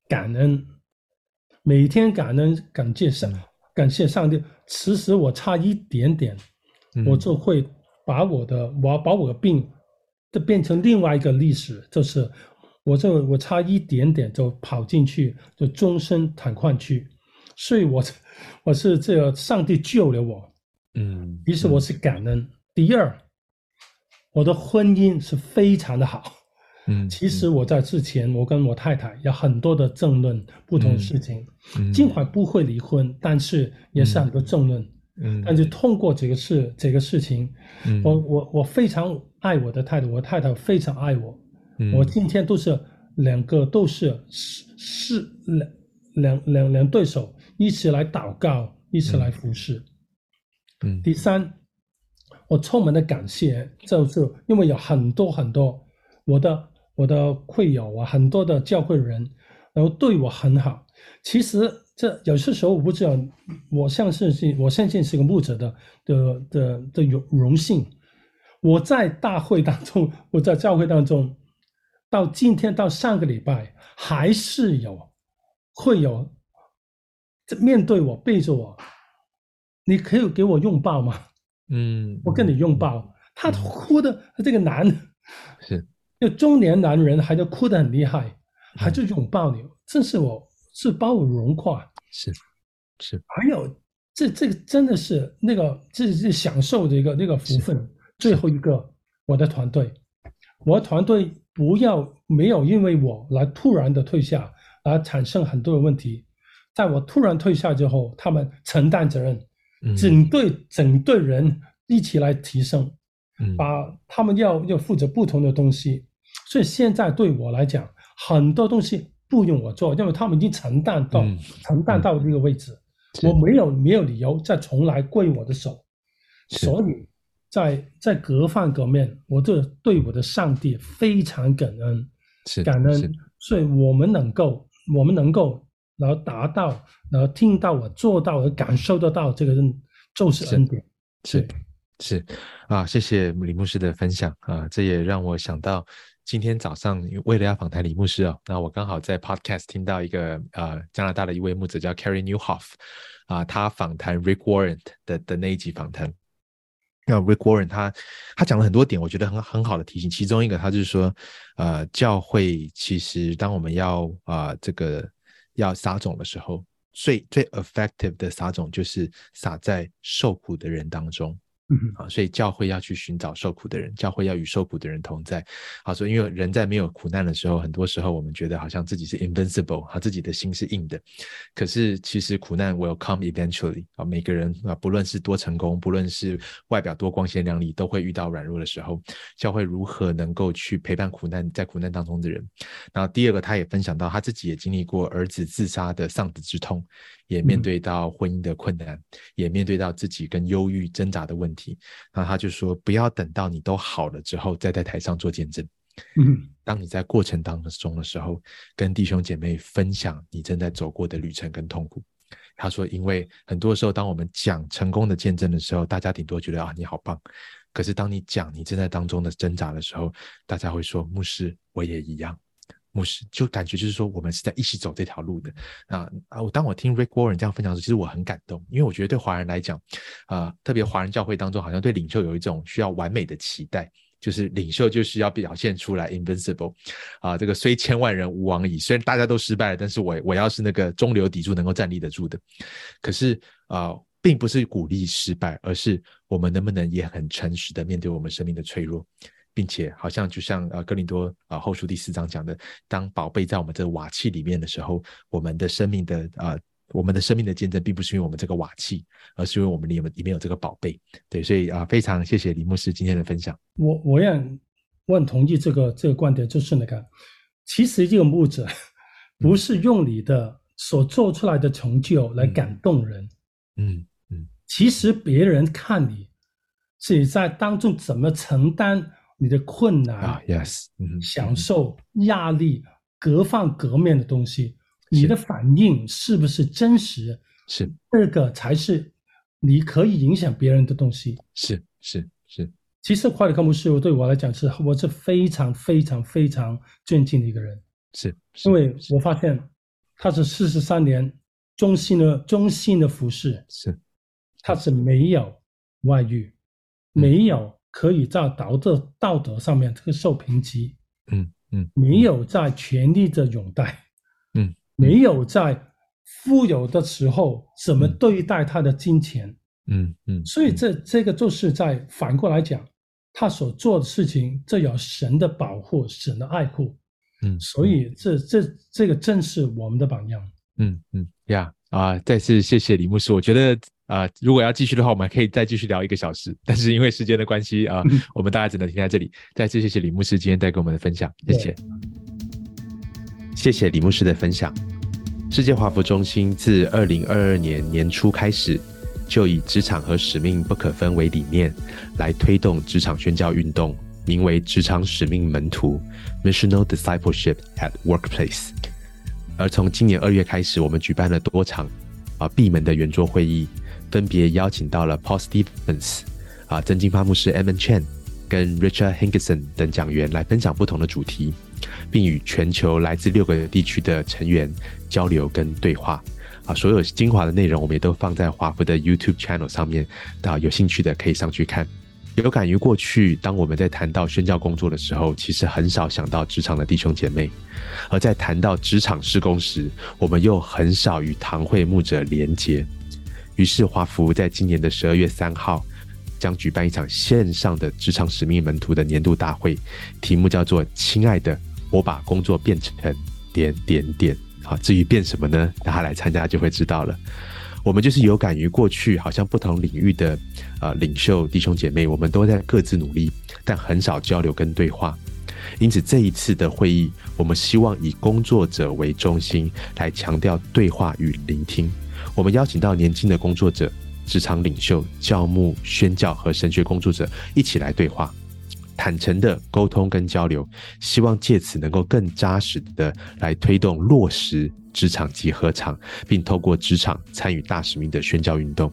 感恩，每天感恩感谢上感谢上帝，其实我差一点点，我就会把我的我要把我的病。就变成另外一个历史，就是我这我差一点点就跑进去，就终身瘫痪去，所以我我是这个上帝救了我，嗯，于是我是感恩。嗯、第二，我的婚姻是非常的好，嗯，其实我在之前我跟我太太有很多的争论，不同的事情，嗯，尽管不会离婚，但是也是很多争论。嗯嗯，但是通过这个事，这个事情，嗯、我我我非常爱我的太太，我太太非常爱我，嗯、我今天都是两个都是是是两两两两对手一起来祷告，一起来服侍。嗯，第三，我充满了感谢，就是因为有很多很多我的我的会友啊，很多的教会人，然后对我很好，其实。这有些时候我不知道，我相信是，我相信是个牧者的的的的荣荣幸。我在大会当中，我在教会当中，到今天到上个礼拜，还是有会有面对我背着我，你可以给我拥抱吗？
嗯，
我跟你拥抱。他哭的这个男
是，
就中年男人，还在哭得很厉害，还就拥抱你，真是我是把我融化。
是是，
还有这这个真的是那个这是享受的一个那个福分。最后一个，我的团队，我的团队不要没有因为我来突然的退下，而产生很多的问题。在我突然退下之后，他们承担责任，整队整队人一起来提升。嗯，把他们要要负责不同的东西，所以现在对我来讲，很多东西不用我做，因为他们已经承担到、嗯、承担到这个位置，嗯、我没有没有理由再重来归我的手，所以在在各方各面，我就对我的上帝非常感恩，感恩，所以我们能够我们能够然后达到然后听到我做到而感受得到这个人就是恩典，
是。是啊，谢谢李牧师的分享啊，这也让我想到今天早上为了要访谈李牧师哦，那我刚好在 Podcast 听到一个呃加拿大的一位牧者叫 Carey Nieuwhof 啊，他访谈 Rick Warren 的的那一集访谈，那 Rick Warren 他他讲了很多点，我觉得很很好的提醒，其中一个他就是说，呃，教会其实当我们要啊、呃、这个要撒种的时候，最最 effective 的撒种就是撒在受苦的人当中。啊，所以教会要去寻找受苦的人，教会要与受苦的人同在。好，所以因为人在没有苦难的时候，很多时候我们觉得好像自己是 invincible，他自己的心是硬的。可是其实苦难 will come eventually。啊，每个人啊，不论是多成功，不论是外表多光鲜亮丽，都会遇到软弱的时候。教会如何能够去陪伴苦难在苦难当中的人？然后第二个，他也分享到他自己也经历过儿子自杀的丧子之痛。也面对到婚姻的困难，嗯、也面对到自己跟忧郁挣扎的问题。那他就说：“不要等到你都好了之后，再在台上做见证。嗯，当你在过程当中的时候，跟弟兄姐妹分享你正在走过的旅程跟痛苦。”他说：“因为很多时候，当我们讲成功的见证的时候，大家顶多觉得啊，你好棒。可是当你讲你正在当中的挣扎的时候，大家会说：牧师，我也一样。”牧师就感觉就是说，我们是在一起走这条路的啊啊！我当我听 Rick Warren 这样分享的时候，其实我很感动，因为我觉得对华人来讲，啊，特别华人教会当中，好像对领袖有一种需要完美的期待，就是领袖就是要表现出来 invincible 啊，这个虽千万人吾往矣，虽然大家都失败了，但是我我要是那个中流砥柱，能够站立得住的。可是啊，并不是鼓励失败，而是我们能不能也很诚实的面对我们生命的脆弱。并且好像就像呃哥林多啊后书第四章讲的，当宝贝在我们这个瓦器里面的时候，我们的生命的啊、呃、我们的生命的见证，并不是因为我们这个瓦器，而是因为我们里面里面有这个宝贝。对，所以啊、呃、非常谢谢李牧师今天的分享。
我我也我很同意这个这个观点，就是那个其实这个牧者不是用你的所做出来的成就来感动人，嗯嗯，嗯，其实别人看你是你在当中怎么承担。你的困难
啊，yes，嗯，
享受压力，各方各面的东西，你的反应是不是真实？
是，
这个才是你可以影响别人的东西。
是是是。
其实华理克牧师对我来讲是，我是非常非常非常尊敬的一个人。
是，
因为我发现他是四十三年中心的中心的服饰，
是，
他是没有外遇，嗯、没有。可以在道德道德上面这个受评级，
嗯嗯，
没有在权力的拥戴，
嗯，
没有在富有的时候怎么对待他的金钱，
嗯嗯，嗯，
所以这这个就是在反过来讲，他所做的事情，这有神的保护，神的爱护，
嗯，
所以这这这个正是我们的榜样，
嗯嗯呀啊，再次谢谢李牧师，我觉得。啊、呃，如果要继续的话，我们可以再继续聊一个小时。但是因为时间的关系啊、呃，我们大家只能停在这里。再次谢谢李牧师今天带给我们的分享，谢谢。谢谢李牧师的分享。世界华服中心自二零二二年年初开始，就以职场和使命不可分为理念，来推动职场宣教运动，名为职场使命门徒 （Missional Discipleship at Workplace）。而从今年二月开始，我们举办了多场啊闭门的圆桌会议。分别邀请到了 Paul Stevens 啊、曾金发牧师、Edmund Chen 跟 Richard Hankinson 等讲员来分享不同的主题，并与全球来自六个地区的成员交流跟对话。啊，所有精华的内容我们也都放在华福的 YouTube channel 上面，啊，有兴趣的可以上去看。有感于过去，当我们在谈到宣教工作的时候，其实很少想到职场的弟兄姐妹；而在谈到职场事工时，我们又很少与堂会牧者连结。于是华福在今年的十二月三号，将举办一场线上的职场使命门徒的年度大会，题目叫做“亲爱的，我把工作变成点点点”。好，至于变什么呢？大家来参加就会知道了。我们就是有感于过去，好像不同领域的呃领袖弟兄姐妹，我们都在各自努力，但很少交流跟对话。因此这一次的会议，我们希望以工作者为中心，来强调对话与聆听。我们邀请到年轻的工作者、职场领袖、教牧、宣教和神学工作者一起来对话。坦诚的沟通跟交流，希望借此能够更扎实的来推动落实职场及合场，并透过职场参与大使命的宣教运动。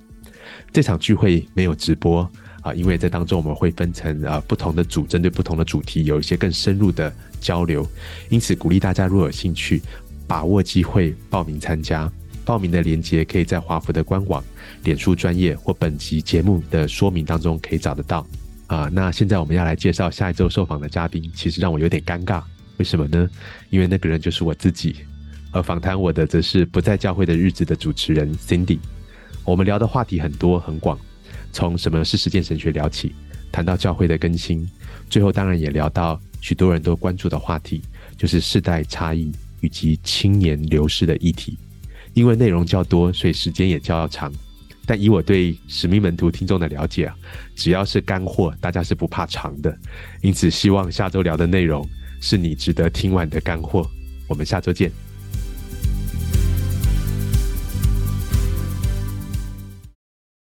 这场聚会没有直播啊，因为在当中我们会分成啊不同的组，针对不同的主题，有一些更深入的交流。因此鼓励大家若有兴趣，把握机会报名参加。报名的链接可以在华福的官网、脸书专业或本集节目的说明当中可以找得到。啊，那现在我们要来介绍下一周受访的嘉宾，其实让我有点尴尬，为什么呢？因为那个人就是我自己，而访谈我的则是不在教会的日子的主持人 Cindy。我们聊的话题很多很广，从什么是实践神学聊起，谈到教会的更新，最后当然也聊到许多人都关注的话题，就是世代差异以及青年流失的议题。因为内容较多，所以时间也较长。但以我对使命门徒听众的了解啊，只要是干货，大家是不怕长的。因此，希望下周聊的内容是你值得听完的干货。我们下周见。